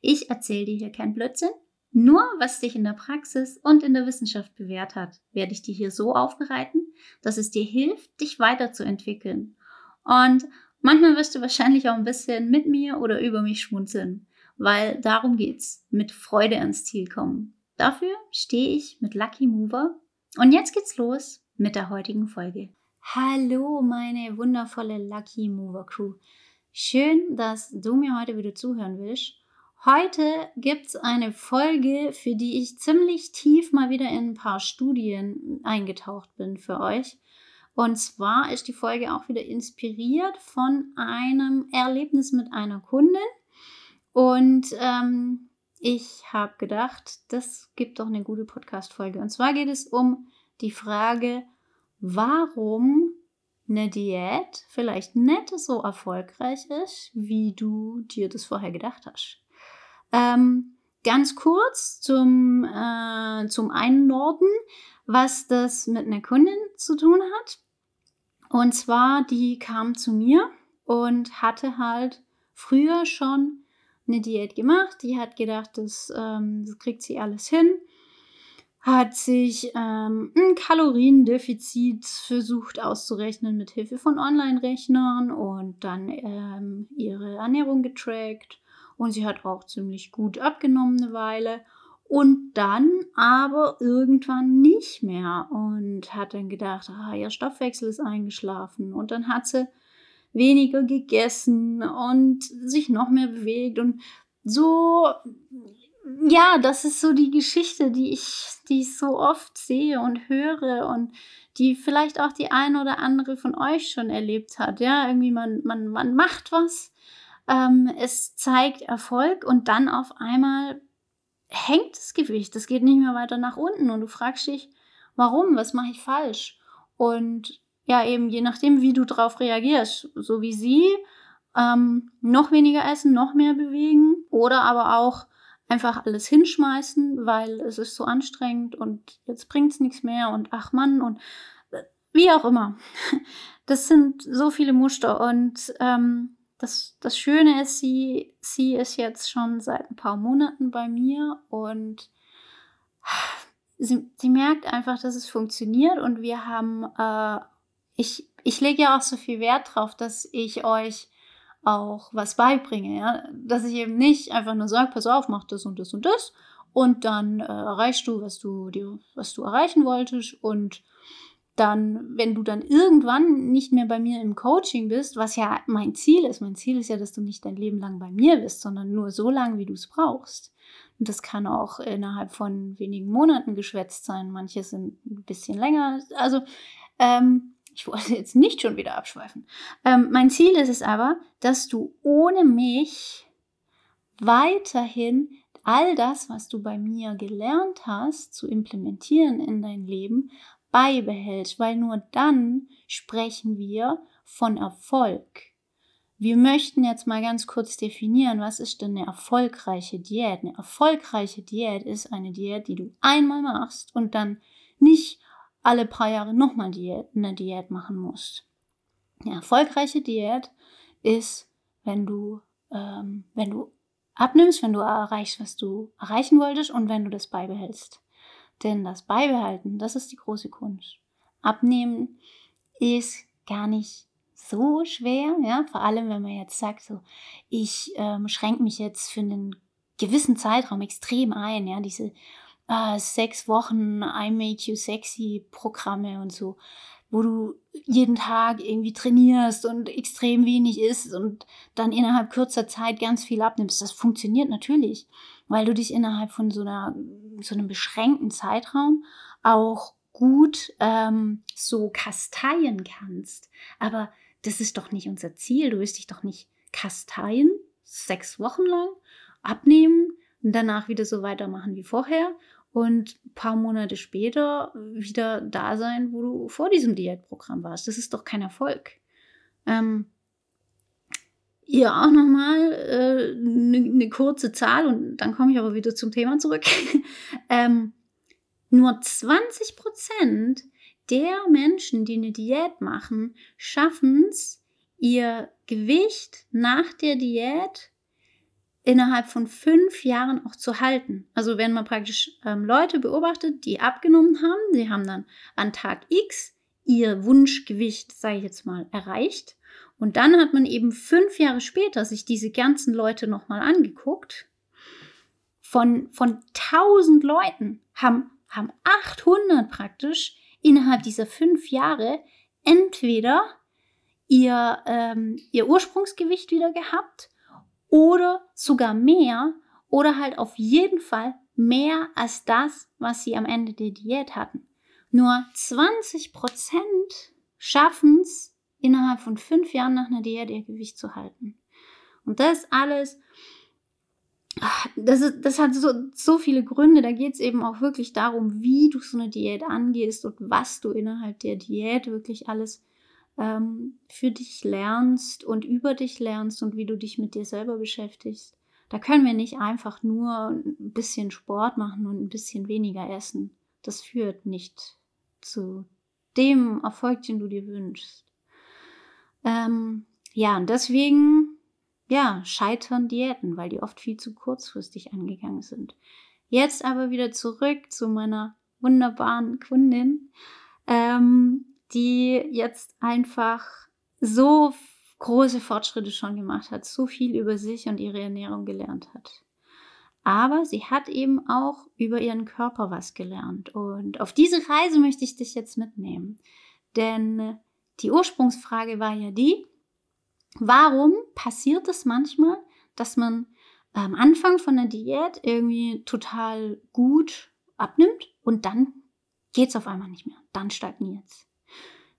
Ich erzähle dir hier kein Blödsinn. Nur was sich in der Praxis und in der Wissenschaft bewährt hat, werde ich dir hier so aufbereiten, dass es dir hilft, dich weiterzuentwickeln. Und manchmal wirst du wahrscheinlich auch ein bisschen mit mir oder über mich schmunzeln, weil darum geht's, mit Freude ans Ziel kommen. Dafür stehe ich mit Lucky Mover. Und jetzt geht's los mit der heutigen Folge. Hallo, meine wundervolle Lucky Mover Crew. Schön, dass du mir heute wieder zuhören willst. Heute gibt es eine Folge, für die ich ziemlich tief mal wieder in ein paar Studien eingetaucht bin für euch. Und zwar ist die Folge auch wieder inspiriert von einem Erlebnis mit einer Kundin. Und ähm, ich habe gedacht, das gibt doch eine gute Podcast-Folge. Und zwar geht es um die Frage, warum eine Diät vielleicht nicht so erfolgreich ist, wie du dir das vorher gedacht hast. Ähm, ganz kurz zum, äh, zum Einnorden, was das mit einer Kundin zu tun hat. Und zwar, die kam zu mir und hatte halt früher schon eine Diät gemacht. Die hat gedacht, das, ähm, das kriegt sie alles hin. Hat sich ähm, ein Kaloriendefizit versucht auszurechnen mit Hilfe von Online-Rechnern und dann ähm, ihre Ernährung getrackt und sie hat auch ziemlich gut abgenommen eine Weile. Und dann aber irgendwann nicht mehr und hat dann gedacht, ah, ihr Stoffwechsel ist eingeschlafen. Und dann hat sie weniger gegessen und sich noch mehr bewegt. Und so ja, das ist so die Geschichte, die ich, die ich so oft sehe und höre und die vielleicht auch die eine oder andere von euch schon erlebt hat. Ja, irgendwie man, man, man macht was ähm, es zeigt Erfolg und dann auf einmal hängt das Gewicht. Das geht nicht mehr weiter nach unten und du fragst dich, warum? Was mache ich falsch? Und ja, eben je nachdem, wie du darauf reagierst, so wie sie, ähm, noch weniger essen, noch mehr bewegen oder aber auch einfach alles hinschmeißen, weil es ist so anstrengend und jetzt bringt es nichts mehr und ach Mann und äh, wie auch immer. Das sind so viele Muster und ähm, das, das Schöne ist, sie, sie ist jetzt schon seit ein paar Monaten bei mir und sie, sie merkt einfach, dass es funktioniert und wir haben, äh, ich, ich lege ja auch so viel Wert drauf, dass ich euch auch was beibringe, ja? dass ich eben nicht einfach nur sage, pass auf, mach das und das und das und dann äh, erreichst du, was du, dir, was du erreichen wolltest und dann, wenn du dann irgendwann nicht mehr bei mir im Coaching bist, was ja mein Ziel ist, mein Ziel ist ja, dass du nicht dein Leben lang bei mir bist, sondern nur so lange, wie du es brauchst. Und das kann auch innerhalb von wenigen Monaten geschwätzt sein. Manche sind ein bisschen länger. Also, ähm, ich wollte jetzt nicht schon wieder abschweifen. Ähm, mein Ziel ist es aber, dass du ohne mich weiterhin all das, was du bei mir gelernt hast, zu implementieren in dein Leben, beibehältst, weil nur dann sprechen wir von Erfolg. Wir möchten jetzt mal ganz kurz definieren, was ist denn eine erfolgreiche Diät? Eine erfolgreiche Diät ist eine Diät, die du einmal machst und dann nicht alle paar Jahre nochmal eine Diät machen musst. Eine erfolgreiche Diät ist, wenn du, ähm, wenn du abnimmst, wenn du erreichst, was du erreichen wolltest und wenn du das beibehältst. Denn das Beibehalten, das ist die große Kunst. Abnehmen ist gar nicht so schwer, ja, vor allem wenn man jetzt sagt, so, ich ähm, schränke mich jetzt für einen gewissen Zeitraum extrem ein, ja, diese äh, sechs Wochen I Made You Sexy Programme und so, wo du jeden Tag irgendwie trainierst und extrem wenig isst und dann innerhalb kurzer Zeit ganz viel abnimmst. Das funktioniert natürlich, weil du dich innerhalb von so, einer, so einem beschränkten Zeitraum auch gut ähm, so kasteien kannst. Aber das ist doch nicht unser Ziel. Du willst dich doch nicht kasteien, sechs Wochen lang, abnehmen, danach wieder so weitermachen wie vorher und ein paar Monate später wieder da sein, wo du vor diesem Diätprogramm warst. Das ist doch kein Erfolg. Ähm, ja, auch nochmal eine äh, ne, ne kurze Zahl und dann komme ich aber wieder zum Thema zurück. ähm, nur 20 Prozent der Menschen, die eine Diät machen, schaffen es, ihr Gewicht nach der Diät innerhalb von fünf Jahren auch zu halten. Also wenn man praktisch ähm, Leute beobachtet, die abgenommen haben, sie haben dann an Tag X ihr Wunschgewicht, sage ich jetzt mal, erreicht. Und dann hat man eben fünf Jahre später sich diese ganzen Leute nochmal angeguckt. Von, von 1000 Leuten haben, haben 800 praktisch innerhalb dieser fünf Jahre entweder ihr, ähm, ihr Ursprungsgewicht wieder gehabt oder sogar mehr oder halt auf jeden Fall mehr als das, was sie am Ende der Diät hatten. Nur 20 Prozent schaffen es, innerhalb von fünf Jahren nach einer Diät ihr Gewicht zu halten. Und das alles, ah, das, ist, das hat so, so viele Gründe. Da geht es eben auch wirklich darum, wie du so eine Diät angehst und was du innerhalb der Diät wirklich alles ähm, für dich lernst und über dich lernst und wie du dich mit dir selber beschäftigst. Da können wir nicht einfach nur ein bisschen Sport machen und ein bisschen weniger essen. Das führt nicht zu dem Erfolg, den du dir wünschst. Ähm, ja, und deswegen, ja, scheitern Diäten, weil die oft viel zu kurzfristig angegangen sind. Jetzt aber wieder zurück zu meiner wunderbaren Kundin. Ähm, die jetzt einfach so große Fortschritte schon gemacht hat, so viel über sich und ihre Ernährung gelernt hat. Aber sie hat eben auch über ihren Körper was gelernt. Und auf diese Reise möchte ich dich jetzt mitnehmen. Denn die Ursprungsfrage war ja die, warum passiert es manchmal, dass man am Anfang von der Diät irgendwie total gut abnimmt und dann geht es auf einmal nicht mehr. Dann stagniert es.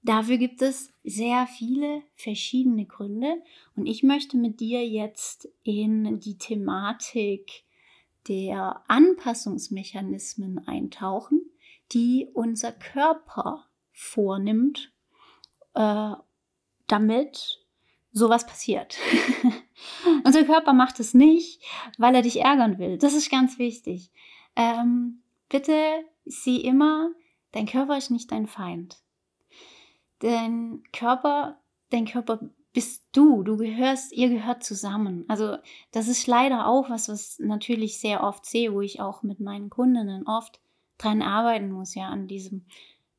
Dafür gibt es sehr viele verschiedene Gründe und ich möchte mit dir jetzt in die Thematik der Anpassungsmechanismen eintauchen, die unser Körper vornimmt, äh, damit sowas passiert. unser Körper macht es nicht, weil er dich ärgern will. Das ist ganz wichtig. Ähm, bitte sieh immer, dein Körper ist nicht dein Feind dein Körper, dein Körper bist du, du gehörst, ihr gehört zusammen. Also das ist leider auch was, was natürlich sehr oft sehe, wo ich auch mit meinen Kundinnen oft dran arbeiten muss, ja, an diesem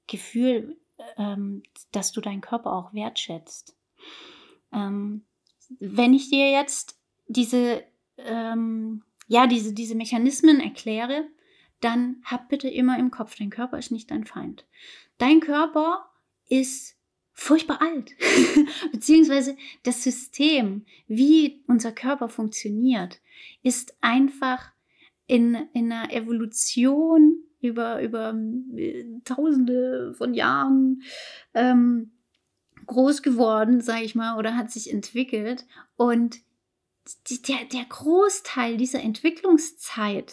Gefühl, ähm, dass du deinen Körper auch wertschätzt. Ähm, wenn ich dir jetzt diese, ähm, ja, diese, diese Mechanismen erkläre, dann hab bitte immer im Kopf, dein Körper ist nicht dein Feind. Dein Körper ist furchtbar alt. Beziehungsweise das System, wie unser Körper funktioniert, ist einfach in, in einer Evolution über, über äh, tausende von Jahren ähm, groß geworden, sage ich mal, oder hat sich entwickelt. Und die, der, der Großteil dieser Entwicklungszeit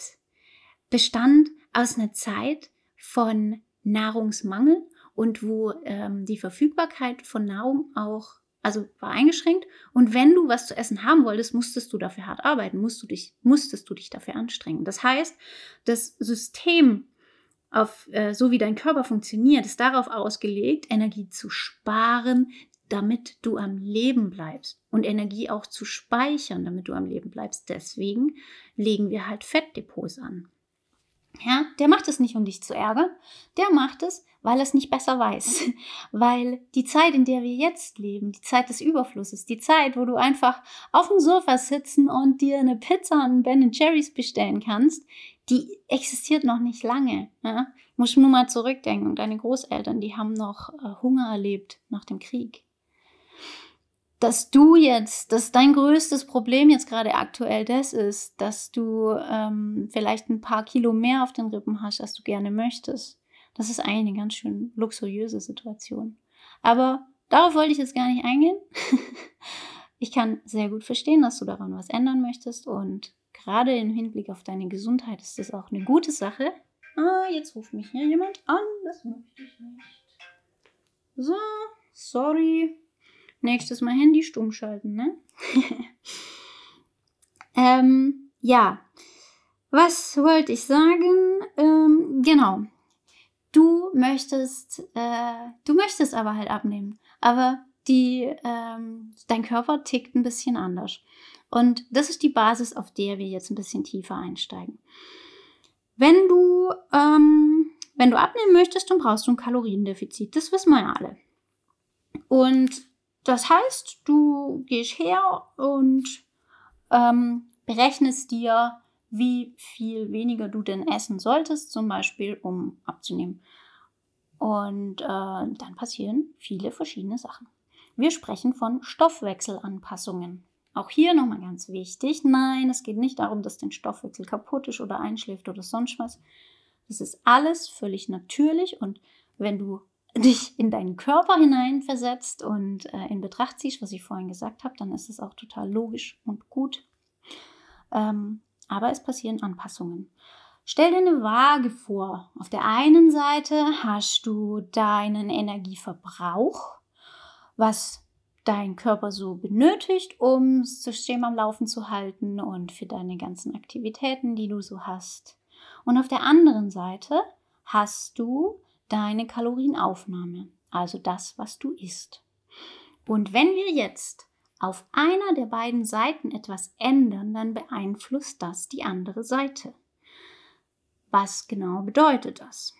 bestand aus einer Zeit von Nahrungsmangel und wo ähm, die Verfügbarkeit von Nahrung auch also war eingeschränkt. Und wenn du was zu essen haben wolltest, musstest du dafür hart arbeiten, musst du dich, musstest du dich dafür anstrengen. Das heißt, das System, auf, äh, so wie dein Körper funktioniert, ist darauf ausgelegt, Energie zu sparen, damit du am Leben bleibst und Energie auch zu speichern, damit du am Leben bleibst. Deswegen legen wir halt Fettdepots an. Ja, der macht es nicht, um dich zu ärgern. Der macht es, weil er es nicht besser weiß. Weil die Zeit, in der wir jetzt leben, die Zeit des Überflusses, die Zeit, wo du einfach auf dem Sofa sitzen und dir eine Pizza und Ben Jerry's bestellen kannst, die existiert noch nicht lange. Ja? Musst nur mal zurückdenken. Deine Großeltern, die haben noch äh, Hunger erlebt nach dem Krieg dass du jetzt, dass dein größtes Problem jetzt gerade aktuell das ist, dass du ähm, vielleicht ein paar Kilo mehr auf den Rippen hast, als du gerne möchtest. Das ist eigentlich eine ganz schön luxuriöse Situation. Aber darauf wollte ich jetzt gar nicht eingehen. ich kann sehr gut verstehen, dass du daran was ändern möchtest und gerade im Hinblick auf deine Gesundheit ist das auch eine gute Sache. Ah, jetzt ruft mich hier jemand an. Das möchte ich nicht. So, sorry. Nächstes Mal Handy stumm schalten, ne? ähm, ja. Was wollte ich sagen? Ähm, genau. Du möchtest, äh, du möchtest aber halt abnehmen. Aber die, ähm, dein Körper tickt ein bisschen anders. Und das ist die Basis, auf der wir jetzt ein bisschen tiefer einsteigen. Wenn du, ähm, wenn du abnehmen möchtest, dann brauchst du ein Kaloriendefizit. Das wissen wir ja alle. Und das heißt, du gehst her und ähm, berechnest dir, wie viel weniger du denn essen solltest, zum Beispiel, um abzunehmen. Und äh, dann passieren viele verschiedene Sachen. Wir sprechen von Stoffwechselanpassungen. Auch hier nochmal ganz wichtig, nein, es geht nicht darum, dass dein Stoffwechsel kaputt ist oder einschläft oder sonst was. Das ist alles völlig natürlich und wenn du dich in deinen Körper hineinversetzt und äh, in Betracht ziehst, was ich vorhin gesagt habe, dann ist es auch total logisch und gut. Ähm, aber es passieren Anpassungen. Stell dir eine Waage vor. Auf der einen Seite hast du deinen Energieverbrauch, was dein Körper so benötigt, um das System am Laufen zu halten und für deine ganzen Aktivitäten, die du so hast. Und auf der anderen Seite hast du deine Kalorienaufnahme, also das, was du isst. Und wenn wir jetzt auf einer der beiden Seiten etwas ändern, dann beeinflusst das die andere Seite. Was genau bedeutet das?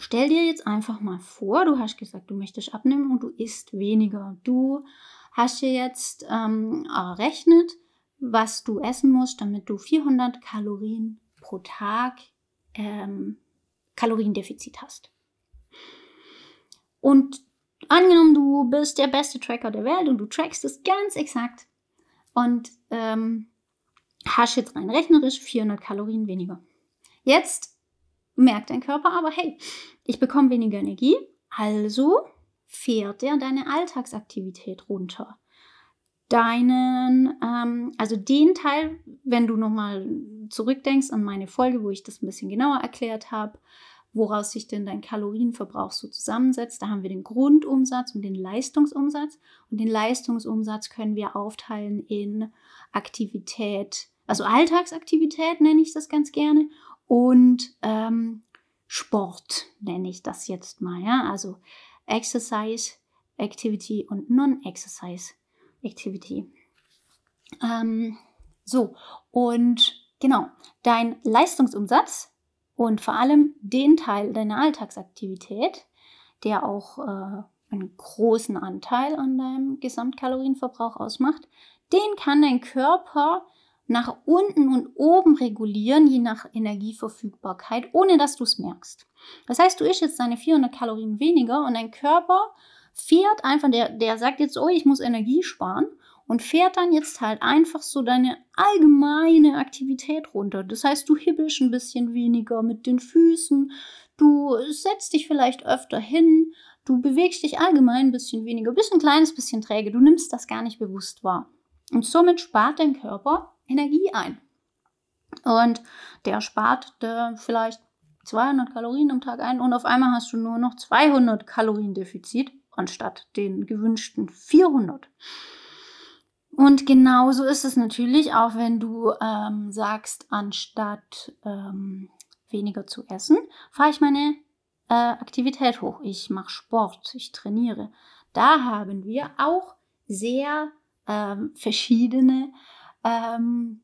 Stell dir jetzt einfach mal vor, du hast gesagt, du möchtest abnehmen und du isst weniger. Du hast dir jetzt ähm, errechnet, was du essen musst, damit du 400 Kalorien pro Tag ähm, Kaloriendefizit hast. Und angenommen, du bist der beste Tracker der Welt und du trackst es ganz exakt und ähm, hast jetzt rein rechnerisch 400 Kalorien weniger. Jetzt merkt dein Körper aber, hey, ich bekomme weniger Energie, also fährt er deine Alltagsaktivität runter. Deinen, ähm, also den Teil, wenn du nochmal zurückdenkst an meine Folge, wo ich das ein bisschen genauer erklärt habe, woraus sich denn dein Kalorienverbrauch so zusammensetzt. Da haben wir den Grundumsatz und den Leistungsumsatz. Und den Leistungsumsatz können wir aufteilen in Aktivität, also Alltagsaktivität nenne ich das ganz gerne, und ähm, Sport nenne ich das jetzt mal. Ja? Also Exercise Activity und Non-Exercise Activity. Ähm, so, und genau, dein Leistungsumsatz und vor allem den Teil deiner Alltagsaktivität, der auch äh, einen großen Anteil an deinem Gesamtkalorienverbrauch ausmacht, den kann dein Körper nach unten und oben regulieren, je nach Energieverfügbarkeit, ohne dass du es merkst. Das heißt, du isst jetzt deine 400 Kalorien weniger und dein Körper fährt einfach, der, der sagt jetzt, oh, ich muss Energie sparen und fährt dann jetzt halt einfach so deine allgemeine Aktivität runter. Das heißt, du hibbelst ein bisschen weniger mit den Füßen, du setzt dich vielleicht öfter hin, du bewegst dich allgemein ein bisschen weniger, bist ein kleines bisschen träge, du nimmst das gar nicht bewusst wahr. Und somit spart dein Körper Energie ein. Und der spart der vielleicht 200 Kalorien am Tag ein und auf einmal hast du nur noch 200 Kalorien Defizit anstatt den gewünschten 400. Und genauso ist es natürlich auch, wenn du ähm, sagst, anstatt ähm, weniger zu essen, fahre ich meine äh, Aktivität hoch. Ich mache Sport, ich trainiere. Da haben wir auch sehr ähm, verschiedene ähm,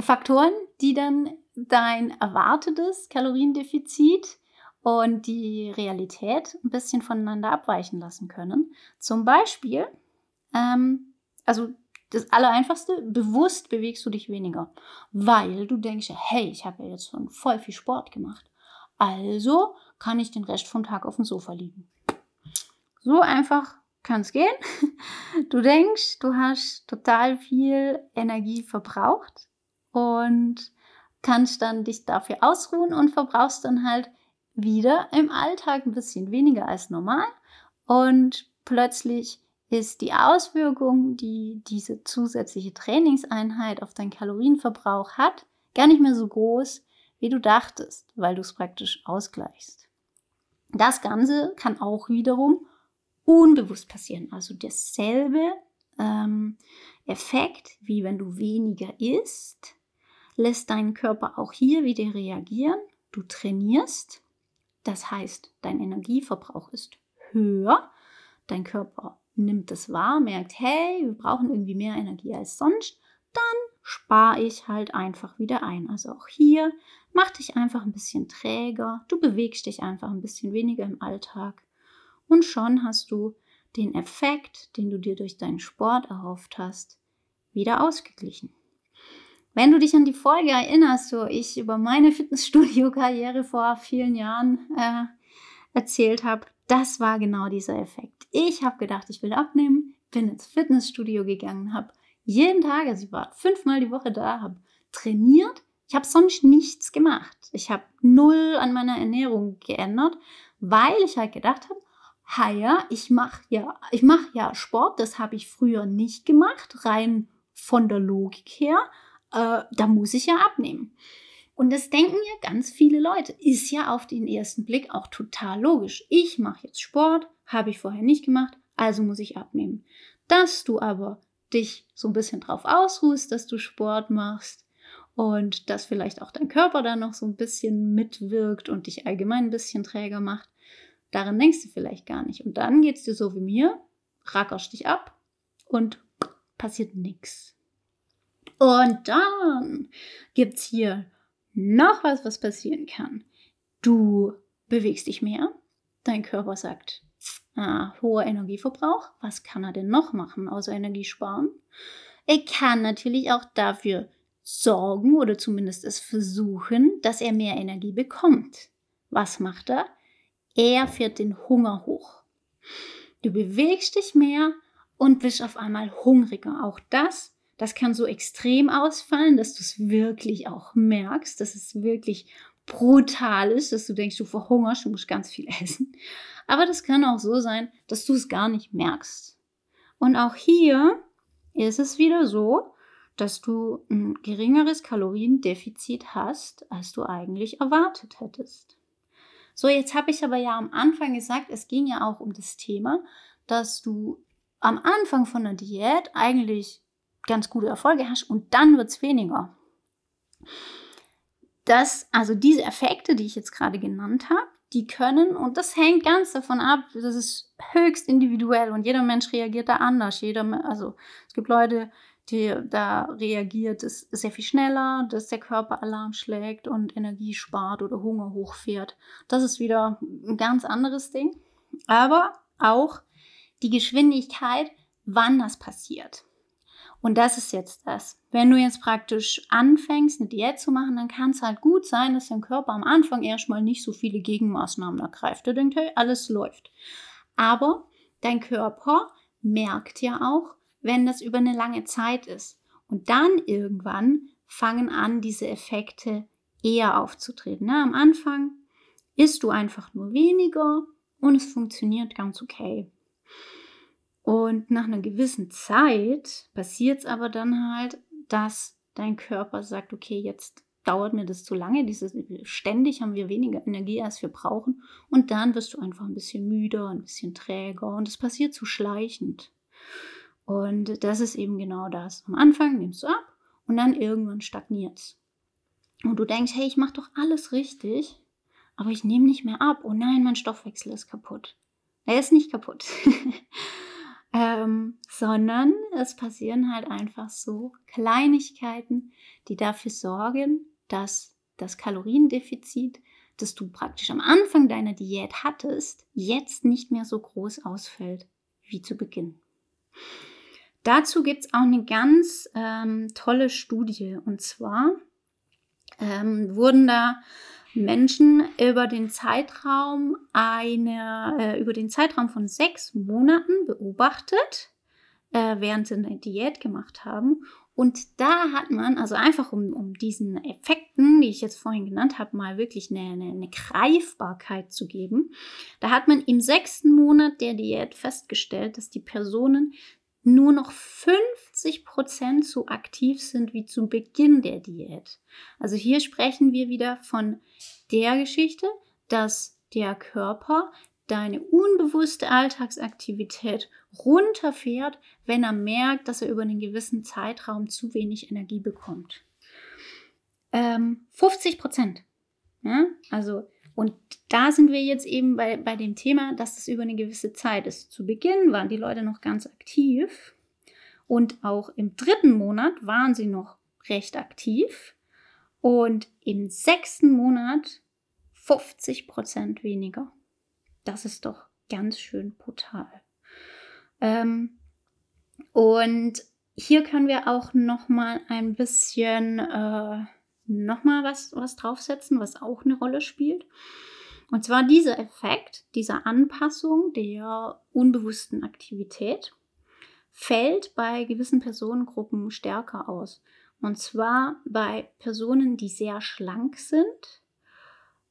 Faktoren, die dann dein erwartetes Kaloriendefizit und die Realität ein bisschen voneinander abweichen lassen können. Zum Beispiel, ähm, also das Allereinfachste, bewusst bewegst du dich weniger, weil du denkst, hey, ich habe ja jetzt schon voll viel Sport gemacht. Also kann ich den Rest vom Tag auf dem Sofa liegen. So einfach kann es gehen. Du denkst, du hast total viel Energie verbraucht und kannst dann dich dafür ausruhen und verbrauchst dann halt wieder im Alltag ein bisschen weniger als normal und plötzlich ist die Auswirkung, die diese zusätzliche Trainingseinheit auf deinen Kalorienverbrauch hat, gar nicht mehr so groß, wie du dachtest, weil du es praktisch ausgleichst. Das Ganze kann auch wiederum unbewusst passieren. Also dasselbe ähm, Effekt, wie wenn du weniger isst, lässt deinen Körper auch hier wieder reagieren. Du trainierst, das heißt, dein Energieverbrauch ist höher. Dein Körper nimmt es wahr, merkt, hey, wir brauchen irgendwie mehr Energie als sonst. Dann spare ich halt einfach wieder ein. Also auch hier mach dich einfach ein bisschen träger. Du bewegst dich einfach ein bisschen weniger im Alltag. Und schon hast du den Effekt, den du dir durch deinen Sport erhofft hast, wieder ausgeglichen. Wenn du dich an die Folge erinnerst, wo ich über meine Fitnessstudio-Karriere vor vielen Jahren äh, erzählt habe, das war genau dieser Effekt. Ich habe gedacht, ich will abnehmen, bin ins Fitnessstudio gegangen, habe jeden Tag, also ich war fünfmal die Woche da, habe trainiert. Ich habe sonst nichts gemacht. Ich habe null an meiner Ernährung geändert, weil ich halt gedacht habe, ja, ich mache ja, ich mache ja Sport, das habe ich früher nicht gemacht, rein von der Logik her. Äh, da muss ich ja abnehmen. Und das denken ja ganz viele Leute. Ist ja auf den ersten Blick auch total logisch. Ich mache jetzt Sport, habe ich vorher nicht gemacht, also muss ich abnehmen. Dass du aber dich so ein bisschen drauf ausruhst, dass du Sport machst und dass vielleicht auch dein Körper da noch so ein bisschen mitwirkt und dich allgemein ein bisschen träger macht, Daran denkst du vielleicht gar nicht. Und dann geht es dir so wie mir, rackerst dich ab und passiert nichts. Und dann gibt es hier noch was, was passieren kann. Du bewegst dich mehr, dein Körper sagt, ah, hoher Energieverbrauch, was kann er denn noch machen außer Energie sparen? Er kann natürlich auch dafür sorgen oder zumindest es versuchen, dass er mehr Energie bekommt. Was macht er? Er fährt den Hunger hoch. Du bewegst dich mehr und bist auf einmal hungriger. Auch das, das kann so extrem ausfallen, dass du es wirklich auch merkst, dass es wirklich brutal ist, dass du denkst, du verhungerst, du musst ganz viel essen. Aber das kann auch so sein, dass du es gar nicht merkst. Und auch hier ist es wieder so, dass du ein geringeres Kaloriendefizit hast, als du eigentlich erwartet hättest. So, jetzt habe ich aber ja am Anfang gesagt, es ging ja auch um das Thema, dass du am Anfang von der Diät eigentlich ganz gute Erfolge hast und dann wird es weniger. Das, also diese Effekte, die ich jetzt gerade genannt habe, die können, und das hängt ganz davon ab, das ist höchst individuell und jeder Mensch reagiert da anders. Jeder, also es gibt Leute, die, da reagiert es sehr viel schneller, dass der Körper Alarm schlägt und Energie spart oder Hunger hochfährt. Das ist wieder ein ganz anderes Ding. Aber auch die Geschwindigkeit, wann das passiert. Und das ist jetzt das. Wenn du jetzt praktisch anfängst, eine Diät zu machen, dann kann es halt gut sein, dass dein Körper am Anfang erstmal nicht so viele Gegenmaßnahmen ergreift. Er denkt, hey, alles läuft. Aber dein Körper merkt ja auch, wenn das über eine lange Zeit ist. Und dann irgendwann fangen an, diese Effekte eher aufzutreten. Na, am Anfang isst du einfach nur weniger und es funktioniert ganz okay. Und nach einer gewissen Zeit passiert es aber dann halt, dass dein Körper sagt, okay, jetzt dauert mir das zu lange, dieses, ständig haben wir weniger Energie, als wir brauchen. Und dann wirst du einfach ein bisschen müder, ein bisschen träger und es passiert zu schleichend. Und das ist eben genau das. Am Anfang nimmst du ab und dann irgendwann stagniert es. Und du denkst, hey, ich mache doch alles richtig, aber ich nehme nicht mehr ab. Oh nein, mein Stoffwechsel ist kaputt. Er ist nicht kaputt. ähm, sondern es passieren halt einfach so Kleinigkeiten, die dafür sorgen, dass das Kaloriendefizit, das du praktisch am Anfang deiner Diät hattest, jetzt nicht mehr so groß ausfällt wie zu Beginn. Dazu gibt es auch eine ganz ähm, tolle Studie. Und zwar ähm, wurden da Menschen über den Zeitraum eine, äh, über den Zeitraum von sechs Monaten beobachtet, äh, während sie eine Diät gemacht haben. Und da hat man, also einfach um, um diesen Effekten, die ich jetzt vorhin genannt habe, mal wirklich eine, eine, eine Greifbarkeit zu geben, da hat man im sechsten Monat der Diät festgestellt, dass die Personen nur noch 50 Prozent so aktiv sind wie zu Beginn der Diät. Also hier sprechen wir wieder von der Geschichte, dass der Körper deine unbewusste Alltagsaktivität runterfährt, wenn er merkt, dass er über einen gewissen Zeitraum zu wenig Energie bekommt. Ähm, 50 Prozent. Ja? Also, und da sind wir jetzt eben bei, bei dem Thema, dass es über eine gewisse Zeit ist. Zu Beginn waren die Leute noch ganz aktiv und auch im dritten Monat waren sie noch recht aktiv und im sechsten Monat 50 Prozent weniger. Das ist doch ganz schön brutal. Ähm, und hier können wir auch noch mal ein bisschen äh, noch mal was, was draufsetzen, was auch eine Rolle spielt. Und zwar dieser Effekt dieser Anpassung der unbewussten Aktivität fällt bei gewissen Personengruppen stärker aus. Und zwar bei Personen, die sehr schlank sind,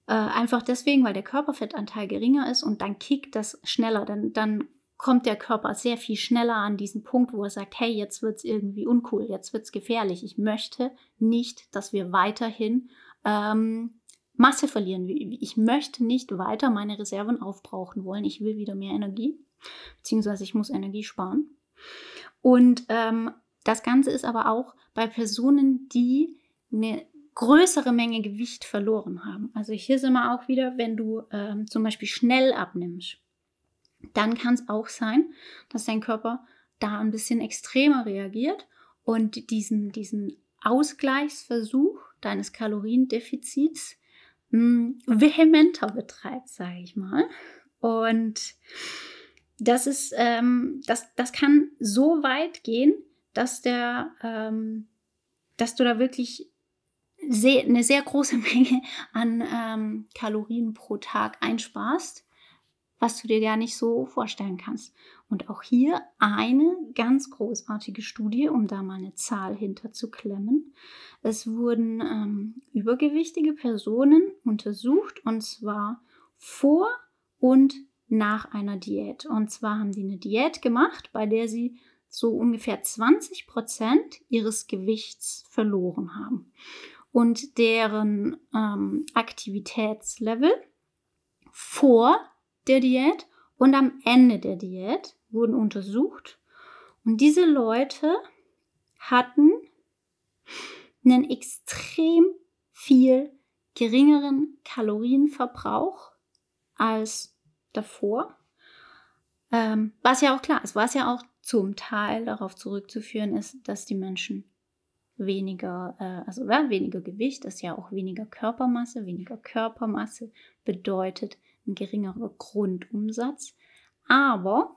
äh, einfach deswegen, weil der Körperfettanteil geringer ist und dann kickt das schneller. Dann, dann kommt der Körper sehr viel schneller an diesen Punkt, wo er sagt, hey, jetzt wird es irgendwie uncool, jetzt wird es gefährlich. Ich möchte nicht, dass wir weiterhin ähm, Masse verlieren. Ich möchte nicht weiter meine Reserven aufbrauchen wollen. Ich will wieder mehr Energie, beziehungsweise ich muss Energie sparen. Und ähm, das Ganze ist aber auch bei Personen, die eine größere Menge Gewicht verloren haben. Also hier sind wir auch wieder, wenn du ähm, zum Beispiel schnell abnimmst, dann kann es auch sein, dass dein Körper da ein bisschen extremer reagiert und diesen, diesen Ausgleichsversuch deines Kaloriendefizits mh, hm, vehementer betreibt, sage ich mal. Und das ist, ähm, das, das kann so weit gehen, dass der, ähm, dass du da wirklich sehr, eine sehr große Menge an ähm, Kalorien pro Tag einsparst, was du dir gar nicht so vorstellen kannst. Und auch hier eine ganz großartige Studie, um da mal eine Zahl hinterzuklemmen. Es wurden ähm, übergewichtige Personen untersucht und zwar vor und nach einer Diät. Und zwar haben die eine Diät gemacht, bei der sie so ungefähr 20 Prozent ihres Gewichts verloren haben und deren ähm, Aktivitätslevel vor der Diät und am Ende der Diät wurden untersucht. Und diese Leute hatten einen extrem viel geringeren Kalorienverbrauch als davor. Ähm, was ja auch klar ist, was ja auch zum Teil darauf zurückzuführen ist, dass die Menschen weniger, äh, also ja, weniger Gewicht ist ja auch weniger Körpermasse. Weniger Körpermasse bedeutet ein geringerer Grundumsatz. Aber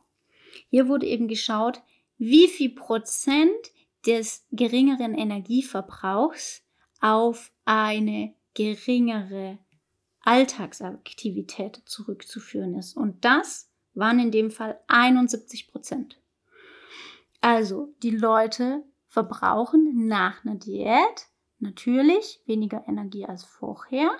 hier wurde eben geschaut, wie viel Prozent des geringeren Energieverbrauchs auf eine geringere Alltagsaktivität zurückzuführen ist. Und das waren in dem Fall 71 Prozent. Also die Leute verbrauchen nach einer Diät natürlich weniger Energie als vorher,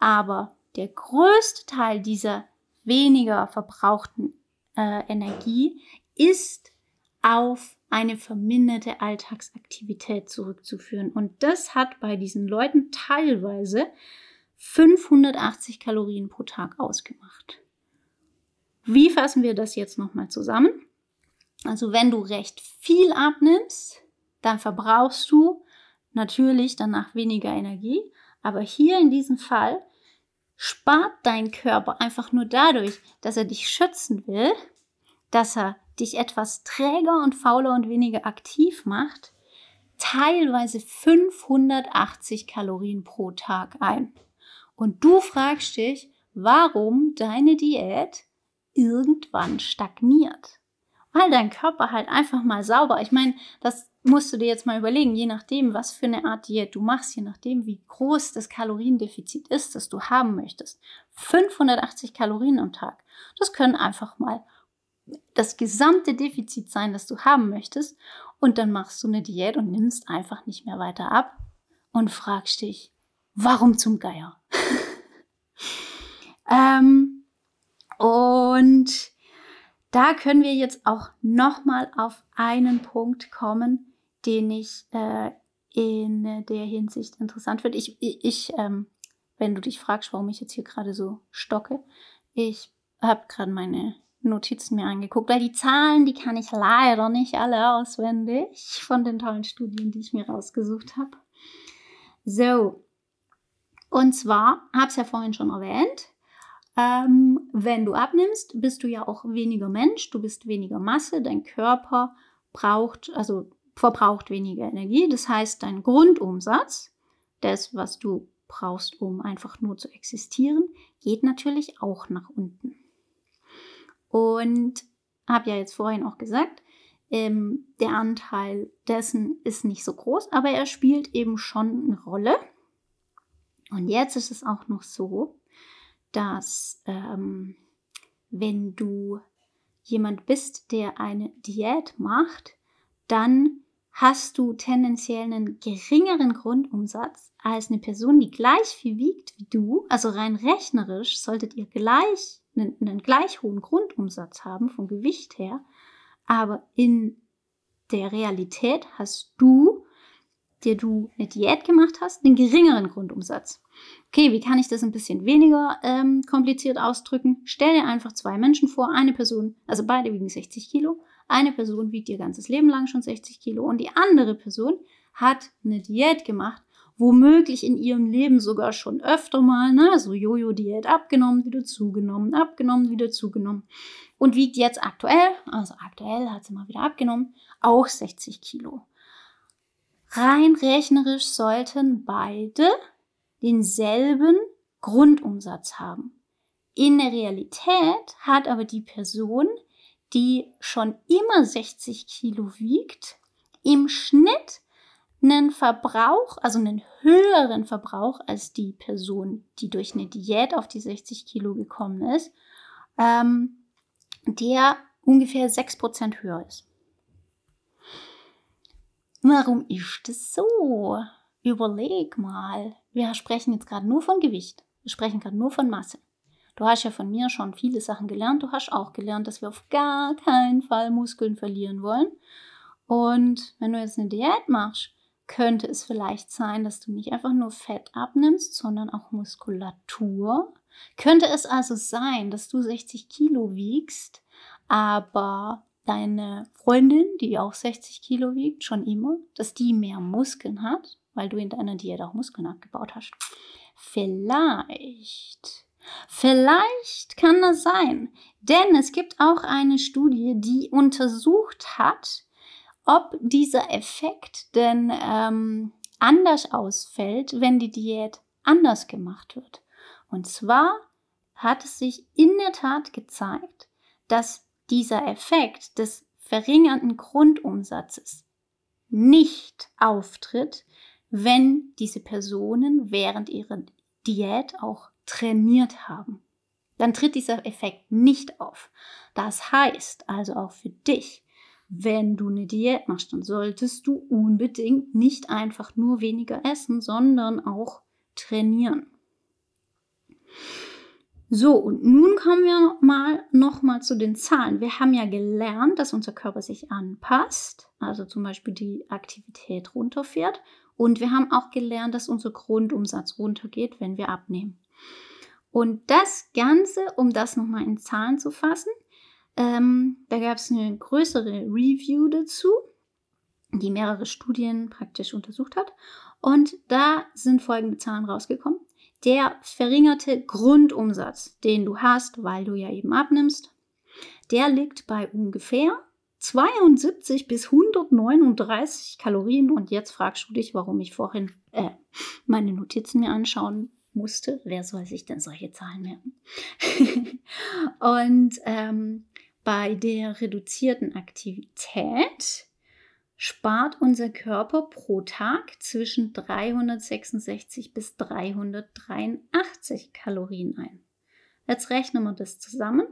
aber der größte Teil dieser weniger verbrauchten äh, Energie ist auf eine verminderte Alltagsaktivität zurückzuführen. Und das hat bei diesen Leuten teilweise 580 Kalorien pro Tag ausgemacht. Wie fassen wir das jetzt nochmal zusammen? Also wenn du recht viel abnimmst, dann verbrauchst du natürlich danach weniger Energie. Aber hier in diesem Fall spart dein Körper einfach nur dadurch, dass er dich schützen will, dass er dich etwas träger und fauler und weniger aktiv macht, teilweise 580 Kalorien pro Tag ein. Und du fragst dich, warum deine Diät irgendwann stagniert. Weil dein Körper halt einfach mal sauber, ich meine, das musst du dir jetzt mal überlegen, je nachdem, was für eine Art Diät du machst, je nachdem, wie groß das Kaloriendefizit ist, das du haben möchtest. 580 Kalorien am Tag. Das können einfach mal das gesamte Defizit sein, das du haben möchtest. Und dann machst du eine Diät und nimmst einfach nicht mehr weiter ab und fragst dich, warum zum Geier? ähm, und da können wir jetzt auch nochmal auf einen Punkt kommen, den ich äh, in der Hinsicht interessant finde. Ich, ich ähm, wenn du dich fragst, warum ich jetzt hier gerade so stocke, ich habe gerade meine Notizen mir angeguckt, weil die Zahlen, die kann ich leider nicht alle auswendig von den tollen Studien, die ich mir rausgesucht habe. So, und zwar, habe es ja vorhin schon erwähnt, ähm, wenn du abnimmst, bist du ja auch weniger Mensch, du bist weniger Masse, dein Körper braucht, also verbraucht weniger Energie. Das heißt, dein Grundumsatz, das, was du brauchst, um einfach nur zu existieren, geht natürlich auch nach unten. Und habe ja jetzt vorhin auch gesagt, ähm, der Anteil dessen ist nicht so groß, aber er spielt eben schon eine Rolle. Und jetzt ist es auch noch so, dass ähm, wenn du jemand bist, der eine Diät macht, dann hast du tendenziell einen geringeren Grundumsatz als eine Person, die gleich viel wiegt wie du. Also rein rechnerisch solltet ihr gleich einen, einen gleich hohen Grundumsatz haben vom Gewicht her, aber in der Realität hast du, der du eine Diät gemacht hast, einen geringeren Grundumsatz. Okay, wie kann ich das ein bisschen weniger ähm, kompliziert ausdrücken? Stell dir einfach zwei Menschen vor, eine Person, also beide wiegen 60 Kilo, eine Person wiegt ihr ganzes Leben lang schon 60 Kilo und die andere Person hat eine Diät gemacht, womöglich in ihrem Leben sogar schon öfter mal, ne, so Jojo-Diät abgenommen, wieder zugenommen, abgenommen, wieder zugenommen und wiegt jetzt aktuell, also aktuell hat sie mal wieder abgenommen, auch 60 Kilo. Rein rechnerisch sollten beide denselben Grundumsatz haben. In der Realität hat aber die Person, die schon immer 60 Kilo wiegt, im Schnitt einen Verbrauch, also einen höheren Verbrauch als die Person, die durch eine Diät auf die 60 Kilo gekommen ist, ähm, der ungefähr 6% höher ist. Warum ist das so? Überleg mal. Wir sprechen jetzt gerade nur von Gewicht. Wir sprechen gerade nur von Masse. Du hast ja von mir schon viele Sachen gelernt. Du hast auch gelernt, dass wir auf gar keinen Fall Muskeln verlieren wollen. Und wenn du jetzt eine Diät machst, könnte es vielleicht sein, dass du nicht einfach nur Fett abnimmst, sondern auch Muskulatur. Könnte es also sein, dass du 60 Kilo wiegst, aber deine Freundin, die auch 60 Kilo wiegt, schon immer, dass die mehr Muskeln hat, weil du in deiner Diät auch Muskeln abgebaut hast. Vielleicht. Vielleicht kann das sein. Denn es gibt auch eine Studie, die untersucht hat, ob dieser Effekt denn ähm, anders ausfällt, wenn die Diät anders gemacht wird. Und zwar hat es sich in der Tat gezeigt, dass dieser Effekt des verringerten Grundumsatzes nicht auftritt, wenn diese Personen während ihrer Diät auch trainiert haben. Dann tritt dieser Effekt nicht auf. Das heißt also auch für dich, wenn du eine Diät machst, dann solltest du unbedingt nicht einfach nur weniger essen, sondern auch trainieren. So, und nun kommen wir mal nochmal zu den Zahlen. Wir haben ja gelernt, dass unser Körper sich anpasst, also zum Beispiel die Aktivität runterfährt. Und wir haben auch gelernt, dass unser Grundumsatz runtergeht, wenn wir abnehmen. Und das Ganze, um das nochmal in Zahlen zu fassen, ähm, da gab es eine größere Review dazu, die mehrere Studien praktisch untersucht hat. Und da sind folgende Zahlen rausgekommen. Der verringerte Grundumsatz, den du hast, weil du ja eben abnimmst, der liegt bei ungefähr 72 bis 139 Kalorien. Und jetzt fragst du dich, warum ich vorhin äh, meine Notizen mir anschauen musste. Wer soll sich denn solche Zahlen merken? und ähm, bei der reduzierten Aktivität spart unser Körper pro Tag zwischen 366 bis 383 Kalorien ein. Jetzt rechnen wir das zusammen.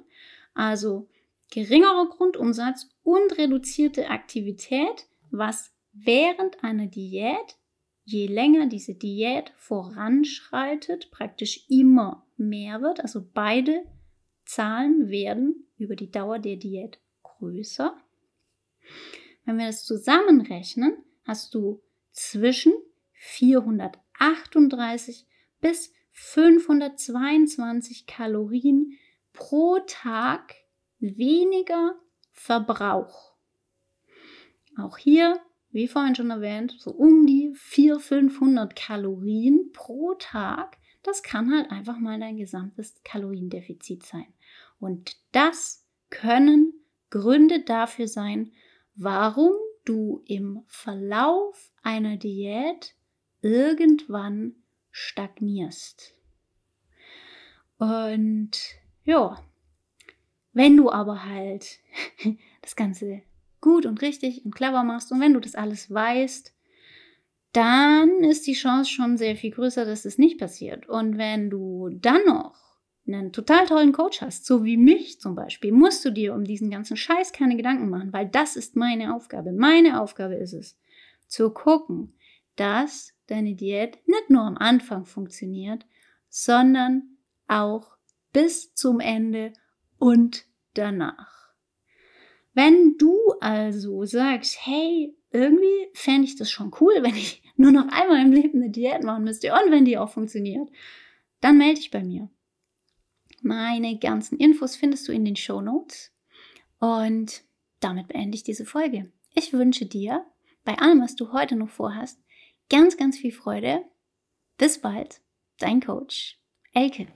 Also geringerer Grundumsatz und reduzierte Aktivität was während einer Diät, je länger diese Diät voranschreitet, praktisch immer mehr wird. Also beide Zahlen werden über die Dauer der Diät größer. Wenn wir das zusammenrechnen, hast du zwischen 438 bis 522 Kalorien pro Tag weniger Verbrauch. Auch hier, wie vorhin schon erwähnt, so um die 400, 500 Kalorien pro Tag. Das kann halt einfach mal dein gesamtes Kaloriendefizit sein. Und das können Gründe dafür sein, warum du im Verlauf einer Diät irgendwann stagnierst. Und ja, wenn du aber halt das Ganze gut und richtig und clever machst und wenn du das alles weißt, dann ist die Chance schon sehr viel größer, dass es nicht passiert. Und wenn du dann noch einen total tollen Coach hast, so wie mich zum Beispiel, musst du dir um diesen ganzen Scheiß keine Gedanken machen, weil das ist meine Aufgabe. Meine Aufgabe ist es, zu gucken, dass deine Diät nicht nur am Anfang funktioniert, sondern auch bis zum Ende und danach. Wenn du also sagst, hey, irgendwie fände ich das schon cool, wenn ich nur noch einmal im Leben eine Diät machen müsste und wenn die auch funktioniert, dann melde dich bei mir. Meine ganzen Infos findest du in den Show Notes. Und damit beende ich diese Folge. Ich wünsche dir bei allem, was du heute noch vorhast, ganz, ganz viel Freude. Bis bald, dein Coach, Elke.